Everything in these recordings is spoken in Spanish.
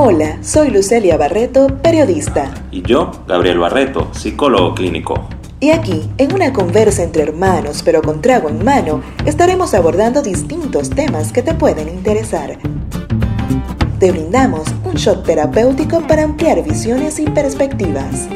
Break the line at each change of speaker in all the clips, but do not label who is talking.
Hola, soy Lucelia Barreto, periodista.
Y yo, Gabriel Barreto, psicólogo clínico.
Y aquí, en una conversa entre hermanos pero con trago en mano, estaremos abordando distintos temas que te pueden interesar. Te brindamos un shot terapéutico para ampliar visiones y perspectivas.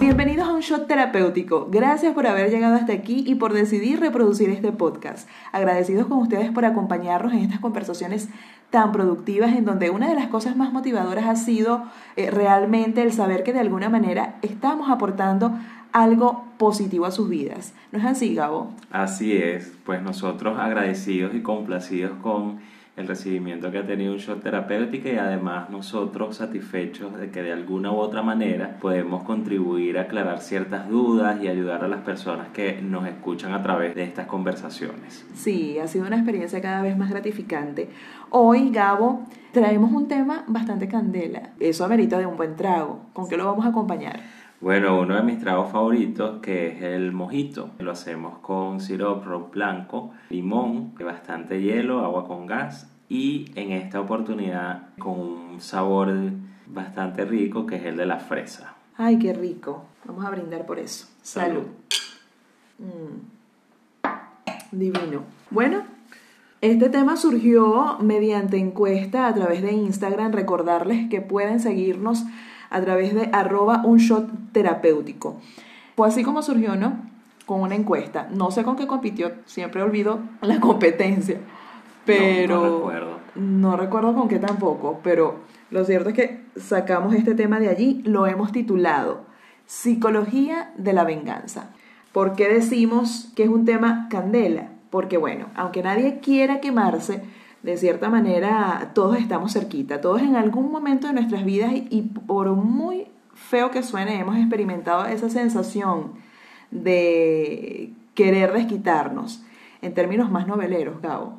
Bienvenidos a un shot terapéutico. Gracias por haber llegado hasta aquí y por decidir reproducir este podcast. Agradecidos con ustedes por acompañarnos en estas conversaciones tan productivas en donde una de las cosas más motivadoras ha sido eh, realmente el saber que de alguna manera estamos aportando algo positivo a sus vidas. ¿No es así, Gabo?
Así es, pues nosotros agradecidos y complacidos con el recibimiento que ha tenido un show terapéutico y además nosotros satisfechos de que de alguna u otra manera podemos contribuir a aclarar ciertas dudas y ayudar a las personas que nos escuchan a través de estas conversaciones.
Sí, ha sido una experiencia cada vez más gratificante. Hoy, Gabo, traemos un tema bastante candela. Eso amerita de un buen trago. ¿Con qué lo vamos a acompañar?
Bueno, uno de mis tragos favoritos que es el mojito. Lo hacemos con sirope blanco, limón, bastante hielo, agua con gas y en esta oportunidad con un sabor bastante rico que es el de la fresa.
Ay, qué rico. Vamos a brindar por eso. Salud. Mm. Divino. Bueno, este tema surgió mediante encuesta a través de Instagram. Recordarles que pueden seguirnos a través de arroba un shot terapéutico. Fue así como surgió, ¿no? Con una encuesta. No sé con qué compitió, siempre olvido la competencia. Pero
no, recuerdo.
No recuerdo con qué tampoco, pero lo cierto es que sacamos este tema de allí, lo hemos titulado Psicología de la venganza. ¿Por qué decimos que es un tema candela? Porque bueno, aunque nadie quiera quemarse, de cierta manera todos estamos cerquita, todos en algún momento de nuestras vidas y, por muy feo que suene, hemos experimentado esa sensación de querer desquitarnos, en términos más noveleros, Gabo,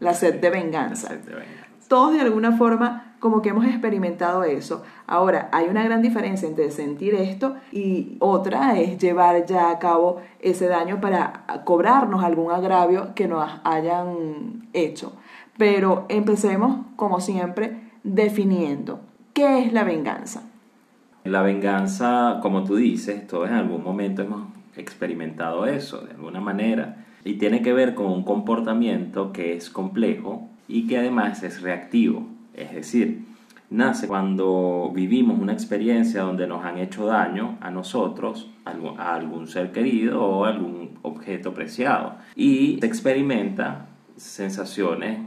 la sed de venganza.
La sed de venganza.
Todos de alguna forma como que hemos experimentado eso. Ahora, hay una gran diferencia entre sentir esto y otra es llevar ya a cabo ese daño para cobrarnos algún agravio que nos hayan hecho. Pero empecemos, como siempre, definiendo qué es la venganza.
La venganza, como tú dices, todos en algún momento hemos experimentado eso, de alguna manera, y tiene que ver con un comportamiento que es complejo y que además es reactivo. Es decir, nace cuando vivimos una experiencia donde nos han hecho daño a nosotros, a algún ser querido o algún objeto preciado. Y se experimenta sensaciones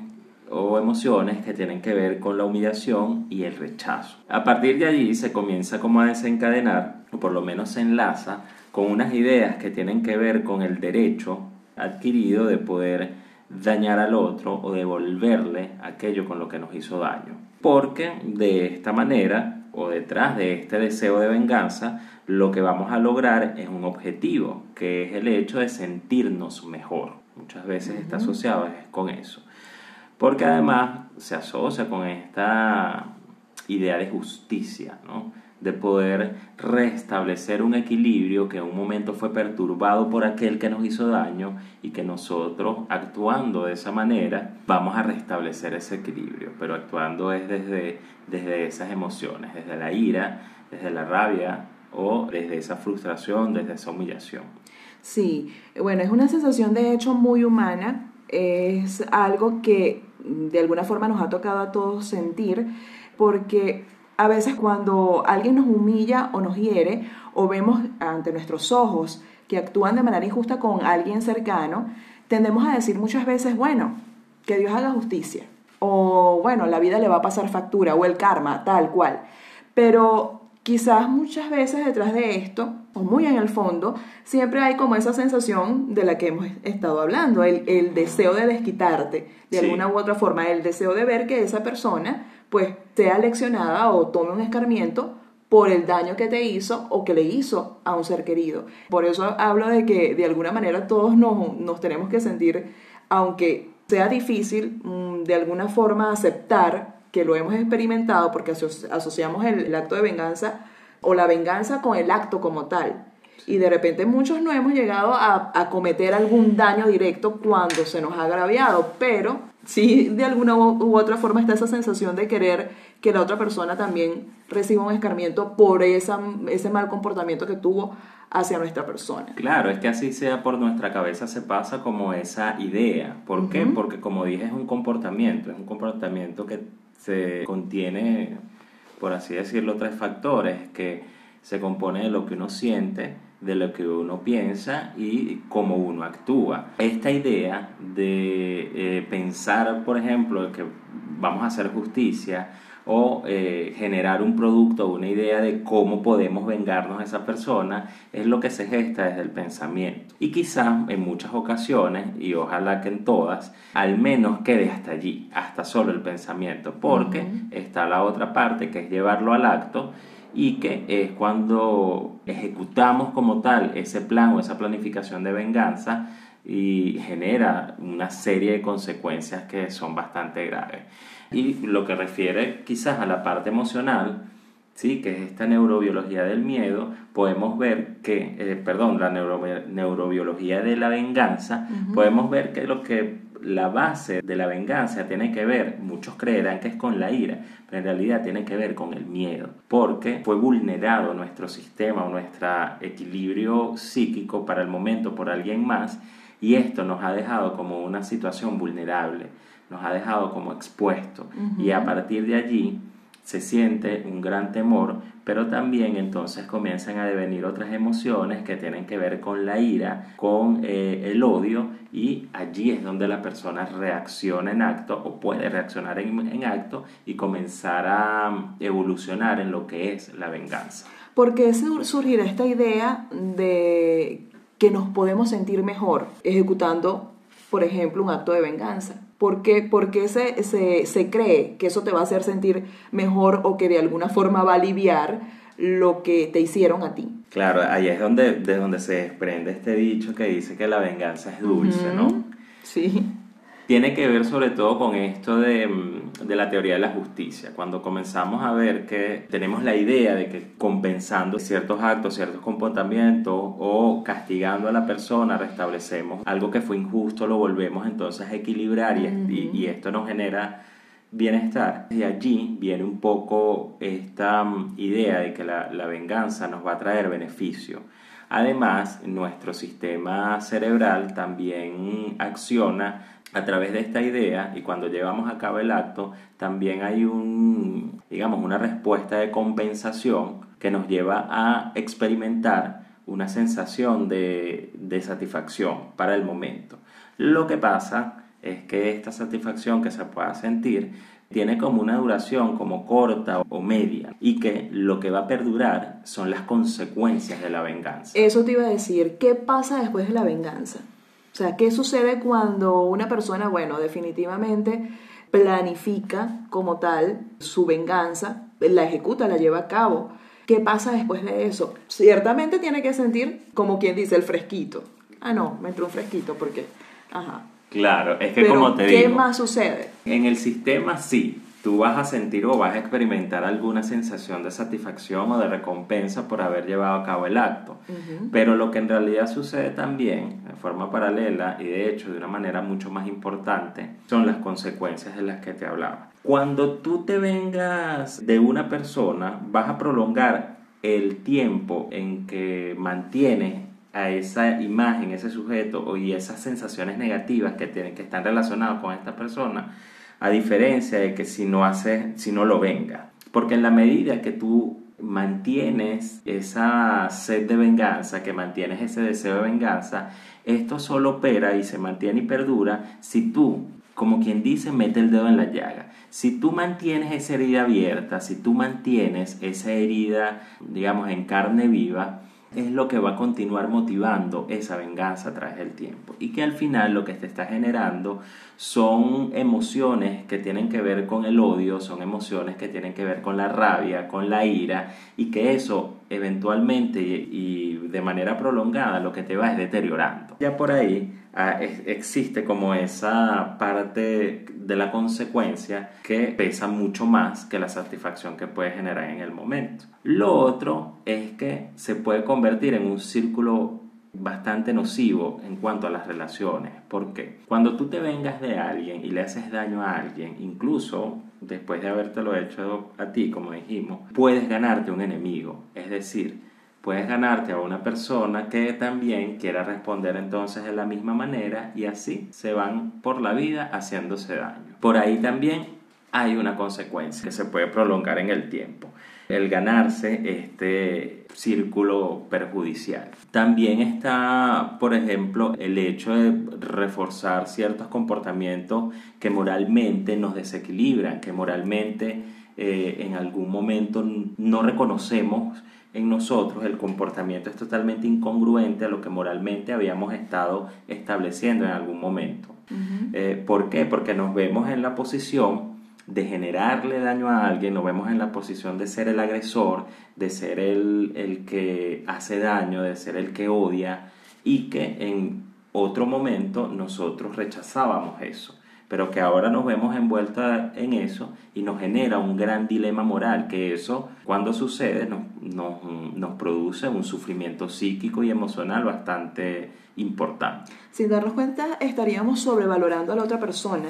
o emociones que tienen que ver con la humillación y el rechazo. A partir de allí se comienza como a desencadenar, o por lo menos se enlaza, con unas ideas que tienen que ver con el derecho adquirido de poder dañar al otro o devolverle aquello con lo que nos hizo daño. Porque de esta manera o detrás de este deseo de venganza, lo que vamos a lograr es un objetivo, que es el hecho de sentirnos mejor. Muchas veces está asociado con eso porque además se asocia con esta idea de justicia, ¿no? De poder restablecer un equilibrio que en un momento fue perturbado por aquel que nos hizo daño y que nosotros actuando de esa manera vamos a restablecer ese equilibrio, pero actuando es desde, desde esas emociones, desde la ira, desde la rabia o desde esa frustración, desde esa humillación.
Sí, bueno, es una sensación de hecho muy humana, es algo que de alguna forma nos ha tocado a todos sentir, porque a veces cuando alguien nos humilla o nos hiere, o vemos ante nuestros ojos que actúan de manera injusta con alguien cercano, tendemos a decir muchas veces, bueno, que Dios haga justicia, o bueno, la vida le va a pasar factura, o el karma, tal cual. Pero quizás muchas veces detrás de esto, o muy en el fondo, siempre hay como esa sensación de la que hemos estado hablando, el, deseo de desquitarte de alguna u otra forma, el deseo de ver que esa persona pues sea leccionada o tome un escarmiento por el daño que te hizo o que le hizo a un ser querido. Por eso hablo de que de alguna manera todos nos, nos tenemos que sentir, aunque sea difícil mm, de alguna forma aceptar que lo hemos experimentado porque asociamos el, acto de venganza o la venganza con el acto como tal. Y de repente muchos no hemos llegado a, a, cometer algún daño directo cuando se nos ha agraviado, pero sí de alguna u otra forma está esa sensación de querer que la otra persona también reciba un escarmiento por esa, ese mal comportamiento que tuvo hacia nuestra persona.
Claro, es que así sea por nuestra cabeza se pasa como esa idea. ¿Por qué? Porque como dije es un comportamiento, es un comportamiento que se contiene, por así decirlo, tres factores, que se compone de lo que uno siente, de lo que uno piensa y cómo uno actúa. Esta idea de eh, pensar, por ejemplo, que vamos a hacer justicia o eh, generar un producto o una idea de cómo podemos vengarnos a esa persona es lo que se gesta desde el pensamiento. Y quizás en muchas ocasiones, y ojalá que en todas, al menos quede hasta allí, hasta solo el pensamiento, porque está la otra parte que es llevarlo al acto y que es cuando ejecutamos como tal ese plan o esa planificación de venganza y genera una serie de consecuencias que son bastante graves. Y lo que refiere quizás a la parte emocional, ¿sí? que es esta neurobiología del miedo, podemos ver que, eh, perdón, la neurobiología de la venganza, podemos ver que lo que la base de la venganza tiene que ver, muchos creerán que es con la ira, pero en realidad tiene que ver con el miedo, porque fue vulnerado nuestro sistema o nuestro equilibrio psíquico para el momento por alguien más y esto nos ha dejado como una situación vulnerable, nos ha dejado como expuesto. Y a partir de allí se siente un gran temor, pero también entonces comienzan a devenir otras emociones que tienen que ver con la ira, con eh, el odio, y allí es donde la persona reacciona en acto o puede reaccionar en, en acto y comenzar a mm, evolucionar en lo que es la venganza.
¿Por qué surgirá esta idea de que nos podemos sentir mejor ejecutando, por ejemplo, un acto de venganza? ¿Por qué, se, se, se, cree que eso te va a hacer sentir mejor o que de alguna forma va a aliviar lo que te hicieron a ti?
Claro, ahí es donde, de donde se desprende este dicho que dice que la venganza es dulce, ¿no?
Sí
tiene que ver sobre todo con esto de, mm, de, la teoría de la justicia. Cuando comenzamos a ver que tenemos la idea de que compensando ciertos actos, ciertos comportamientos o castigando a la persona restablecemos algo que fue injusto, lo volvemos entonces a equilibrar y, y, esto nos genera bienestar. Y allí viene un poco esta mm, idea de que la, la venganza nos va a traer beneficio. Además, nuestro sistema cerebral también acciona a través de esta idea y cuando llevamos a cabo el acto, también hay un, digamos, una respuesta de compensación que nos lleva a experimentar una sensación de, de satisfacción para el momento. Lo que pasa es que esta satisfacción que se pueda sentir tiene como una duración como corta o media y que lo que va a perdurar son las consecuencias de la venganza.
Eso te iba a decir, ¿qué pasa después de la venganza? O sea, ¿qué sucede cuando una persona, bueno, definitivamente planifica como tal su venganza, la ejecuta, la lleva a cabo? ¿Qué pasa después de eso? Ciertamente tiene que sentir, como quien dice, el fresquito. Ah, no, me entró un fresquito porque... Ajá.
Claro, es que como te digo...
¿Qué más sucede?
En el sistema sí, tú vas a sentir o vas a experimentar alguna sensación de satisfacción o de recompensa por haber llevado a cabo el acto. Pero lo que en realidad sucede también, de forma paralela y de hecho de una manera mucho más importante, son las consecuencias de las que te hablaba. Cuando tú te vengas de una persona, vas a prolongar el tiempo en que mantienes a esa imagen, ese sujeto y esas sensaciones negativas que, tienen, que están relacionadas con esta persona a diferencia de que si no hace, si no lo venga. Porque en la medida que tú mantienes esa sed de venganza, que mantienes ese deseo de venganza, esto solo opera y se mantiene y perdura si tú, como quien dice, mete el dedo en la llaga. Si tú mantienes esa herida abierta, si tú mantienes esa herida, digamos, en carne viva, es lo que va a continuar motivando esa venganza a través del tiempo. Y que al final lo que te está generando son emociones que tienen que ver con el odio, son emociones que tienen que ver con la rabia, con la ira y que eso eventualmente y de manera prolongada lo que te va es deteriorando. Ya por ahí ah, existe como esa parte de la consecuencia que pesa mucho más que la satisfacción que puede generar en el momento. Lo otro es que se puede convertir en un círculo bastante nocivo en cuanto a las relaciones. porque Cuando tú te vengas de alguien y le haces daño a alguien, incluso después de habértelo hecho a ti, como dijimos, puedes ganarte un enemigo. Es decir, puedes ganarte a una persona que también quiera responder entonces de la misma manera y así se van por la vida haciéndose daño. Por ahí también hay una consecuencia que se puede prolongar en el tiempo el ganarse este círculo perjudicial. También está, por ejemplo, el hecho de reforzar ciertos comportamientos que moralmente nos desequilibran, que moralmente eh, en algún momento no reconocemos en nosotros, el comportamiento es totalmente incongruente a lo que moralmente habíamos estado estableciendo en algún momento. Eh, ¿Por qué? Porque nos vemos en la posición de generarle daño a alguien, nos vemos en la posición de ser el agresor, de ser el, el que hace daño, de ser el que odia y que en otro momento nosotros rechazábamos eso, pero que ahora nos vemos envueltos en eso y nos genera un gran dilema moral, que eso cuando sucede nos, nos produce un sufrimiento psíquico y emocional bastante importante.
Sin darnos cuenta estaríamos sobrevalorando a la otra persona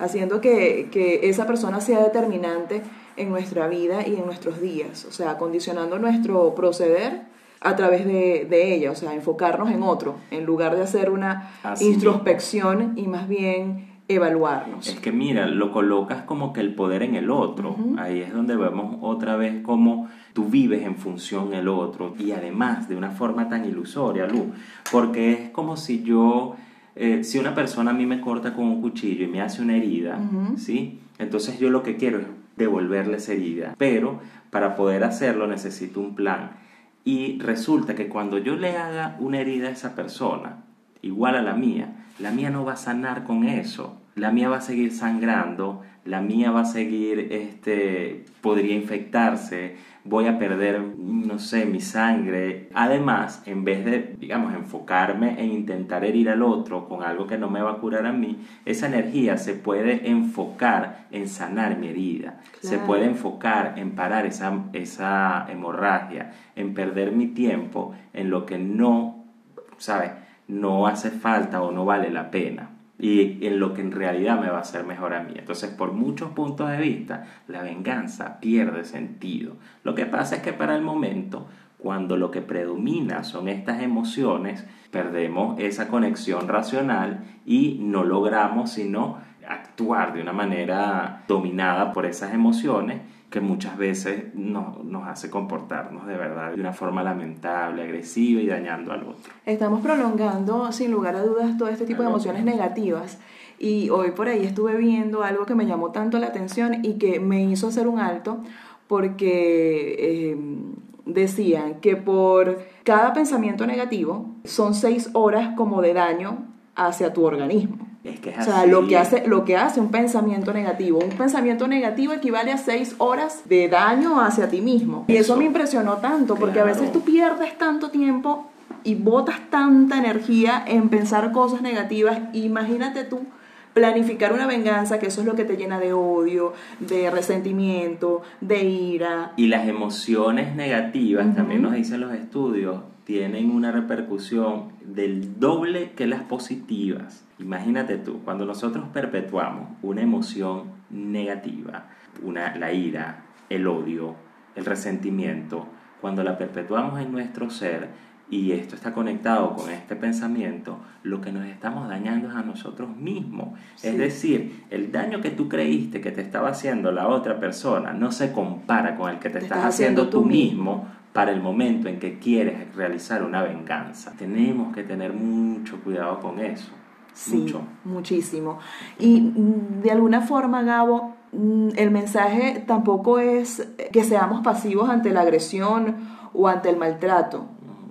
haciendo que, que, esa persona sea determinante en nuestra vida y en nuestros días, o sea, condicionando nuestro proceder a través de, de ella, o sea, enfocarnos en otro, en lugar de hacer una introspección y más bien evaluarnos.
Es que mira, lo colocas como que el poder en el otro, ahí es donde vemos otra vez cómo tú vives en función del otro y además de una forma tan ilusoria, Lu, porque es como si yo eh, si una persona a mí me corta con un cuchillo y me hace una herida, ¿sí? Entonces yo lo que quiero es devolverle esa herida, pero para poder hacerlo necesito un plan. Y resulta que cuando yo le haga una herida a esa persona, igual a la mía, la mía no va a sanar con eso. La mía va a seguir sangrando, la mía va a seguir, este, podría infectarse, voy a perder, no sé, mi sangre. Además, en vez de, digamos, enfocarme en intentar herir al otro con algo que no me va a curar a mí, esa energía se puede enfocar en sanar mi herida, se puede enfocar en parar esa, esa hemorragia, en perder mi tiempo en lo que no, ¿sabes? No hace falta o no vale la pena y en lo que en realidad me va a hacer mejor a mí. Entonces, por muchos puntos de vista, la venganza pierde sentido. Lo que pasa es que para el momento, cuando lo que predomina son estas emociones, perdemos esa conexión racional y no logramos sino actuar de una manera dominada por esas emociones que muchas veces nos, nos hace comportarnos de verdad de una forma lamentable, agresiva y dañando al otro.
Estamos prolongando sin lugar a dudas todo este tipo de emociones negativas y hoy por ahí estuve viendo algo que me llamó tanto la atención y que me hizo hacer un alto porque eh, decían que por cada pensamiento negativo son seis horas como de daño hacia tu organismo.
Es que
o sea, lo que, hace, lo que hace un pensamiento negativo. Un pensamiento negativo equivale a seis horas de daño hacia ti mismo. Y eso, me impresionó tanto, porque a veces tú pierdes tanto tiempo y botas tanta energía en pensar cosas negativas. Imagínate tú planificar una venganza, que eso es lo que te llena de odio, de resentimiento, de ira.
Y las emociones negativas, también nos dicen los estudios, tienen una repercusión del doble que las positivas. Imagínate tú, cuando nosotros perpetuamos una emoción negativa, una, la ira, el odio, el resentimiento, cuando la perpetuamos en nuestro ser, y esto está conectado con este pensamiento, lo que nos estamos dañando es a nosotros mismos. Es decir, el daño que tú creíste que te estaba haciendo la otra persona no se compara con el que te, estás, haciendo, tú mismo para el momento en que quieres realizar una venganza. Tenemos que tener mucho cuidado con eso.
Sí, mucho. muchísimo. Y mm, de alguna forma, Gabo, mm, el mensaje tampoco es que seamos pasivos ante la agresión o ante el maltrato.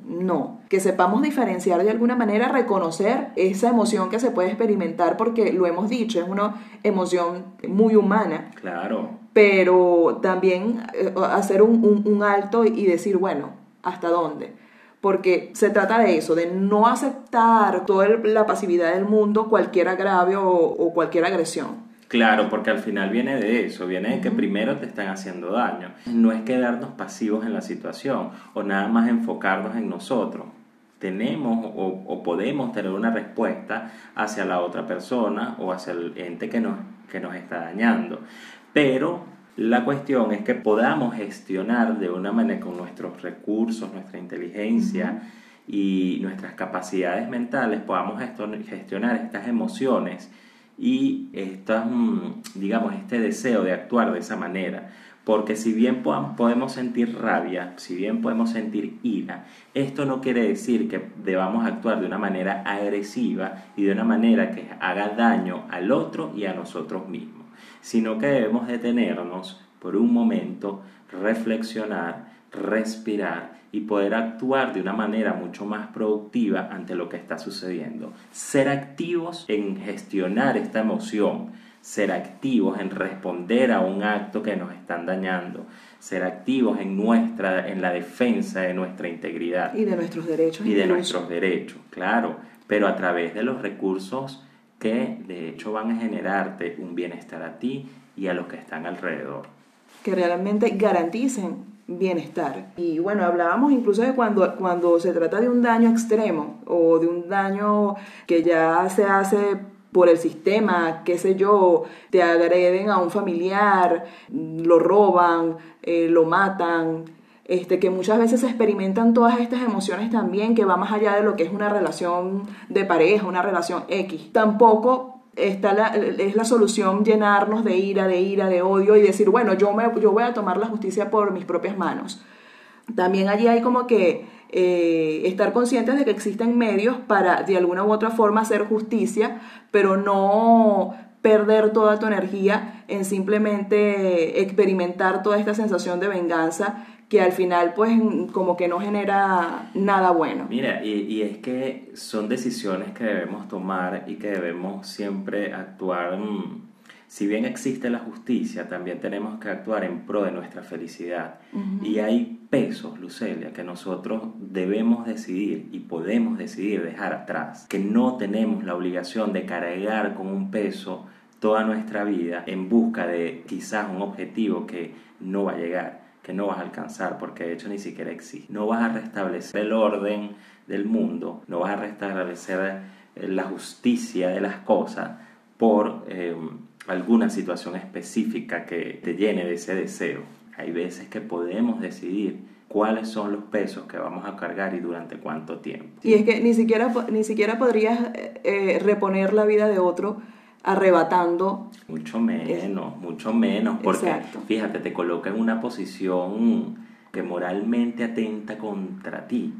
No, que sepamos diferenciar de alguna manera, reconocer esa emoción que se puede experimentar, porque lo hemos dicho, es una emoción muy humana.
Claro
pero también eh, hacer un, alto y decir, bueno, ¿hasta dónde? Porque se trata de eso, de no aceptar toda la pasividad del mundo, cualquier agravio o, cualquier agresión.
Claro, porque al final viene de eso, viene de que primero te están haciendo daño. No es quedarnos pasivos en la situación o nada más enfocarnos en nosotros. tenemos o, podemos tener una respuesta hacia la otra persona o hacia el ente que nos, que nos está dañando. Pero la cuestión es que podamos gestionar de una manera con nuestros recursos, nuestra inteligencia y nuestras capacidades mentales, podamos gestionar estas emociones y estas, mm, digamos, este deseo de actuar de esa manera. Porque si bien podemos sentir rabia, si bien podemos sentir ira, esto no quiere decir que debamos actuar de una manera agresiva y de una manera que haga daño al otro y a nosotros mismos, sino que debemos detenernos por un momento, reflexionar, respirar y poder actuar de una manera mucho más productiva ante lo que está sucediendo. Ser activos en gestionar esta emoción ser activos en responder a un acto que nos están dañando, ser activos en nuestra en la defensa de nuestra integridad
y de nuestros derechos
y de nuestros derechos, claro, pero a través de los recursos que de hecho van a generarte un bienestar a ti y a los que están alrededor.
Que realmente garanticen bienestar. Y bueno, hablábamos incluso de cuando, cuando se trata de un daño extremo o de un daño que ya se hace por el sistema, qué sé yo, te agreden a un familiar, lo roban, eh, lo matan, este, que muchas veces se experimentan todas estas emociones también, que va más allá de lo que es una relación de pareja, una relación X. Tampoco está la, es la solución llenarnos de ira, de ira, de odio y decir, bueno, yo, me, yo voy a tomar la justicia por mis propias manos. También allí hay como que eh, estar conscientes de que existen medios para de alguna u otra forma hacer justicia, pero no perder toda tu energía en simplemente experimentar toda esta sensación de venganza que al final pues como que no genera nada bueno.
Mira, y, y es que son decisiones que debemos tomar y que debemos siempre actuar si bien existe la justicia, también tenemos que actuar en pro de nuestra felicidad. Y hay pesos, Lucelia, que nosotros debemos decidir y podemos decidir dejar atrás. Que no tenemos la obligación de cargar con un peso toda nuestra vida en busca de quizás un objetivo que no va a llegar, que no vas a alcanzar, porque de hecho ni siquiera existe. No vas a restablecer el orden del mundo, no vas a restablecer la justicia de las cosas por... Eh, alguna situación específica que te llene de ese deseo. Hay veces que podemos decidir cuáles son los pesos que vamos a cargar y durante cuánto tiempo.
Y es que ni siquiera, ni siquiera podrías eh, eh, reponer la vida de otro arrebatando.
Mucho menos, mucho menos, porque fíjate, te coloca en una posición que moralmente atenta contra ti,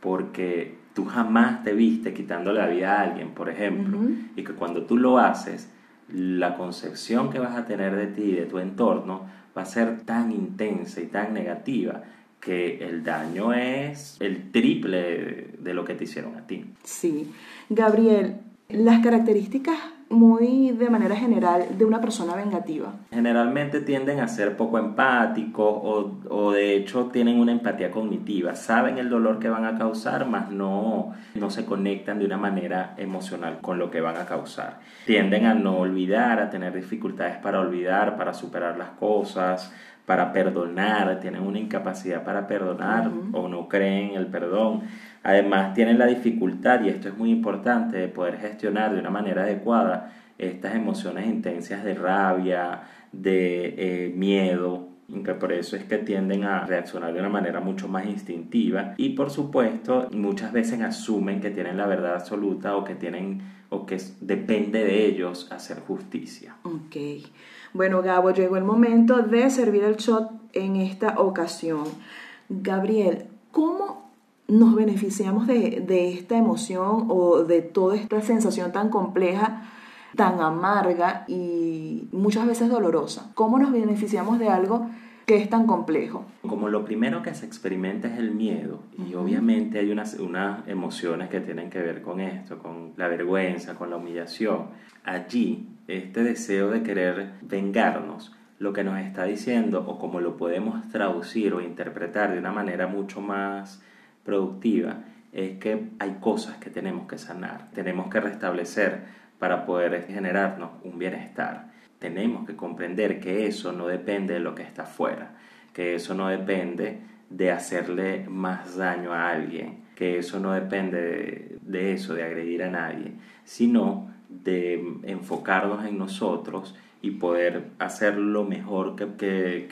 porque tú jamás te viste quitando la vida a alguien, por ejemplo, y que cuando tú lo haces, la concepción que vas a tener de ti y de tu entorno va a ser tan intensa y tan negativa que el daño es el triple de lo que te hicieron a ti.
Sí. Gabriel, las características muy de manera general de una persona vengativa?
Generalmente tienden a ser poco empáticos o, o, de hecho tienen una empatía cognitiva. Saben el dolor que van a causar, mas no, no se conectan de una manera emocional con lo que van a causar. Tienden a no olvidar, a tener dificultades para olvidar, para superar las cosas, para perdonar, tienen una incapacidad para perdonar o no creen el perdón. Además, tienen la dificultad, y esto es muy importante, de poder gestionar de una manera adecuada estas emociones intensas de rabia, de eh, miedo, que por eso es que tienden a reaccionar de una manera mucho más instintiva y por supuesto muchas veces asumen que tienen la verdad absoluta o que tienen o que depende de ellos hacer justicia.
Ok. Bueno, Gabo, llegó el momento de servir el shot en esta ocasión. Gabriel, ¿cómo nos beneficiamos de, de esta emoción o de toda esta sensación tan compleja? tan amarga y muchas veces dolorosa. ¿Cómo nos beneficiamos de algo que es tan complejo?
Como lo primero que se experimenta es el miedo y obviamente hay unas, unas emociones que tienen que ver con esto, con la vergüenza, con la humillación. Allí este deseo de querer vengarnos, lo que nos está diciendo o como lo podemos traducir o interpretar de una manera mucho más productiva, es que hay cosas que tenemos que sanar, tenemos que restablecer para poder generarnos un bienestar. Tenemos que comprender que eso no depende de lo que está afuera, que eso no depende de hacerle más daño a alguien, que eso no depende de, eso, de agredir a nadie, sino de enfocarnos en nosotros y poder hacer lo mejor que,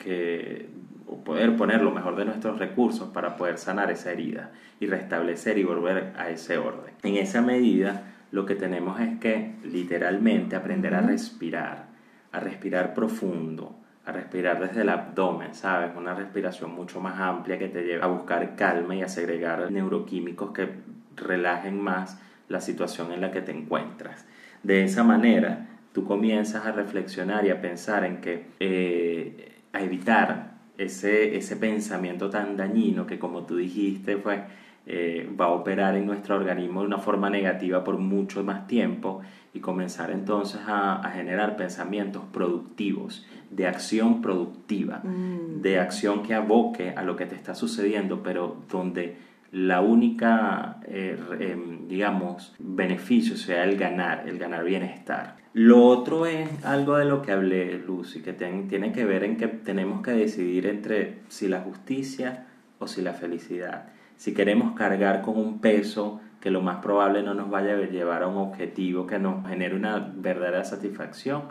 que, o poder poner lo mejor de nuestros recursos para poder sanar esa herida y restablecer y volver a ese orden. En esa medida, lo que tenemos es que literalmente aprender a respirar, a respirar profundo, a respirar desde el abdomen, ¿sabes? Una respiración mucho más amplia que te lleva a buscar calma y a segregar neuroquímicos que relajen más la situación en la que te encuentras. De esa manera, tú comienzas a reflexionar y a pensar en que, eh, a evitar ese, ese pensamiento tan dañino que, como tú dijiste, pues, eh, va a operar en nuestro organismo de una forma negativa por mucho más tiempo y comenzar entonces a, generar pensamientos productivos, de acción productiva, mm. de acción que aboque a lo que te está sucediendo, pero donde la única, eh, em, digamos, beneficio sea el ganar, el ganar bienestar. Lo otro es algo de lo que hablé, Lucy, que tiene que ver en que tenemos que decidir entre si la justicia o si la felicidad si queremos cargar con un peso que lo más probable no nos vaya a llevar a un objetivo que nos genere una verdadera satisfacción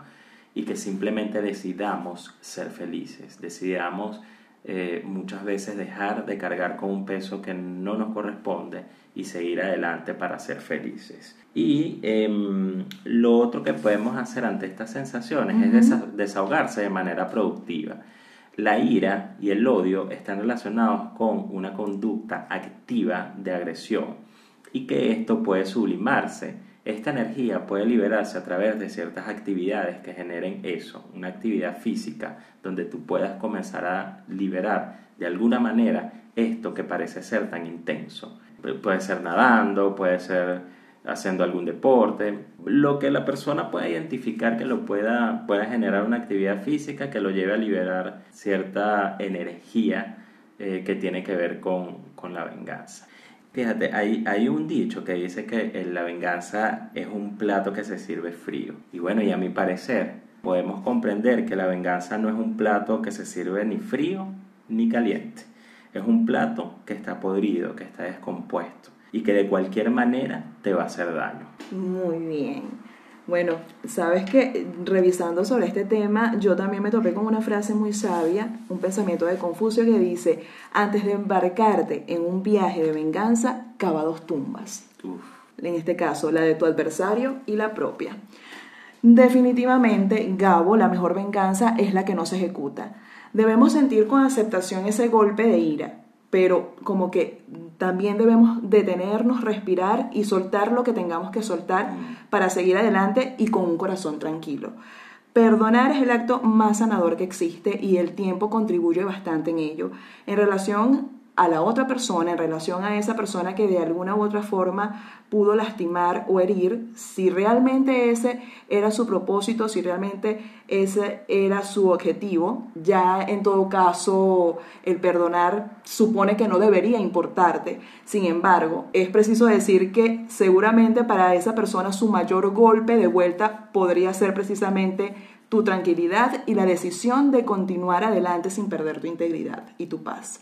y que simplemente decidamos ser felices, decidamos eh, muchas veces dejar de cargar con un peso que no nos corresponde y seguir adelante para ser felices. Y em, lo otro que podemos hacer ante estas sensaciones es desahogarse de manera productiva. La ira y el odio están relacionados con una conducta activa de agresión y que esto puede sublimarse. Esta energía puede liberarse a través de ciertas actividades que generen eso, una actividad física donde tú puedas comenzar a liberar de alguna manera esto que parece ser tan intenso. Puede ser nadando, puede ser haciendo algún deporte, lo que la persona pueda identificar que lo pueda, pueda generar una actividad física que lo lleve a liberar cierta energía eh, que tiene que ver con, con la venganza. Fíjate, hay, hay, un dicho que dice que la venganza es un plato que se sirve frío. Y bueno, y a mi parecer, podemos comprender que la venganza no es un plato que se sirve ni frío ni caliente. Es un plato que está podrido, que está descompuesto y que de cualquier manera te va a hacer daño.
Muy bien. Bueno, sabes que revisando sobre este tema, yo también me topé con una frase muy sabia, un pensamiento de Confucio que dice, antes de embarcarte en un viaje de venganza, cava dos tumbas. En este caso, la de tu adversario y la propia. Definitivamente, Gabo, la mejor venganza es la que no se ejecuta. Debemos sentir con aceptación ese golpe de ira, pero como que también debemos detenernos, respirar y soltar lo que tengamos que soltar mm. para seguir adelante y con un corazón tranquilo. Perdonar es el acto más sanador que existe y el tiempo contribuye bastante en ello. En relación a la otra persona, en relación a esa persona que de alguna u otra forma pudo lastimar o herir, si realmente ese era su propósito, si realmente ese era su objetivo, ya en todo caso el perdonar supone que no debería importarte. Sin embargo, es preciso decir que seguramente para esa persona su mayor golpe de vuelta podría ser precisamente tu tranquilidad y la decisión de continuar adelante sin perder tu integridad y tu paz.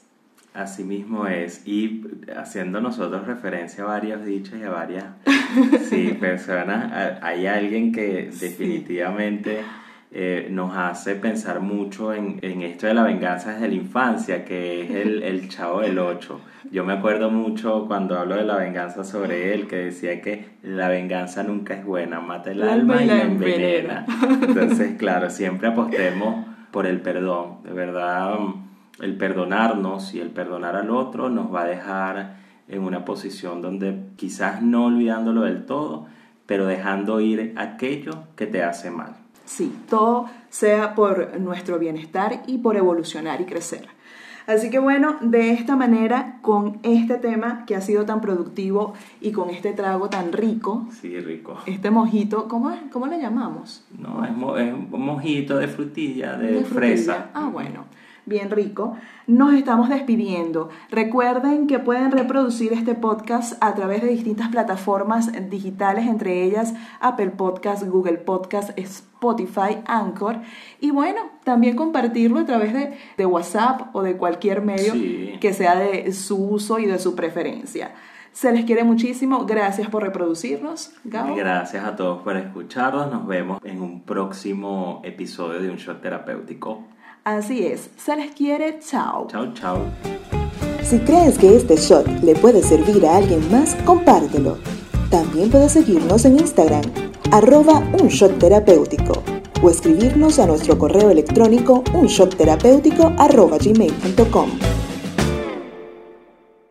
Así mismo es. Y haciendo nosotros referencia a varios dichos y a varias sí, personas, hay alguien que definitivamente eh, nos hace pensar mucho en, en, esto de la venganza desde la infancia, que es el, el chavo del 8. Yo me acuerdo mucho cuando hablo de la venganza sobre él, que decía que la venganza nunca es buena, mata el, alma, y la envenena. Entonces, claro, siempre apostemos por el perdón. De verdad el perdonarnos y el perdonar al otro nos va a dejar en una posición donde quizás no olvidándolo del todo, pero dejando ir aquello que te hace mal.
Sí, todo sea por nuestro bienestar y por evolucionar y crecer. Así que bueno, de esta manera, con este tema que ha sido tan productivo y con este trago tan rico.
Sí, rico.
Este mojito, ¿cómo, es? ¿cómo le llamamos?
No, es, un mojito de frutilla, de, fresa.
Ah, bueno bien rico, nos estamos despidiendo. Recuerden que pueden reproducir este podcast a través de distintas plataformas digitales, entre ellas Apple Podcast, Google Podcast, Spotify, Anchor. Y bueno, también compartirlo a través de, WhatsApp o de cualquier medio que sea de su uso y de su preferencia.
Se les quiere muchísimo. Gracias por reproducirnos. Gabo.
Gracias a todos por escucharnos. Nos vemos en un próximo episodio de Un Shot Terapéutico.
Así es. Se les quiere. Chao.
Chao, chao.
Si crees que este shot le puede servir a alguien más, compártelo. También puedes seguirnos en Instagram, arroba un shot terapéutico, o escribirnos a nuestro correo electrónico unshotterapéutico arroba gmail.com.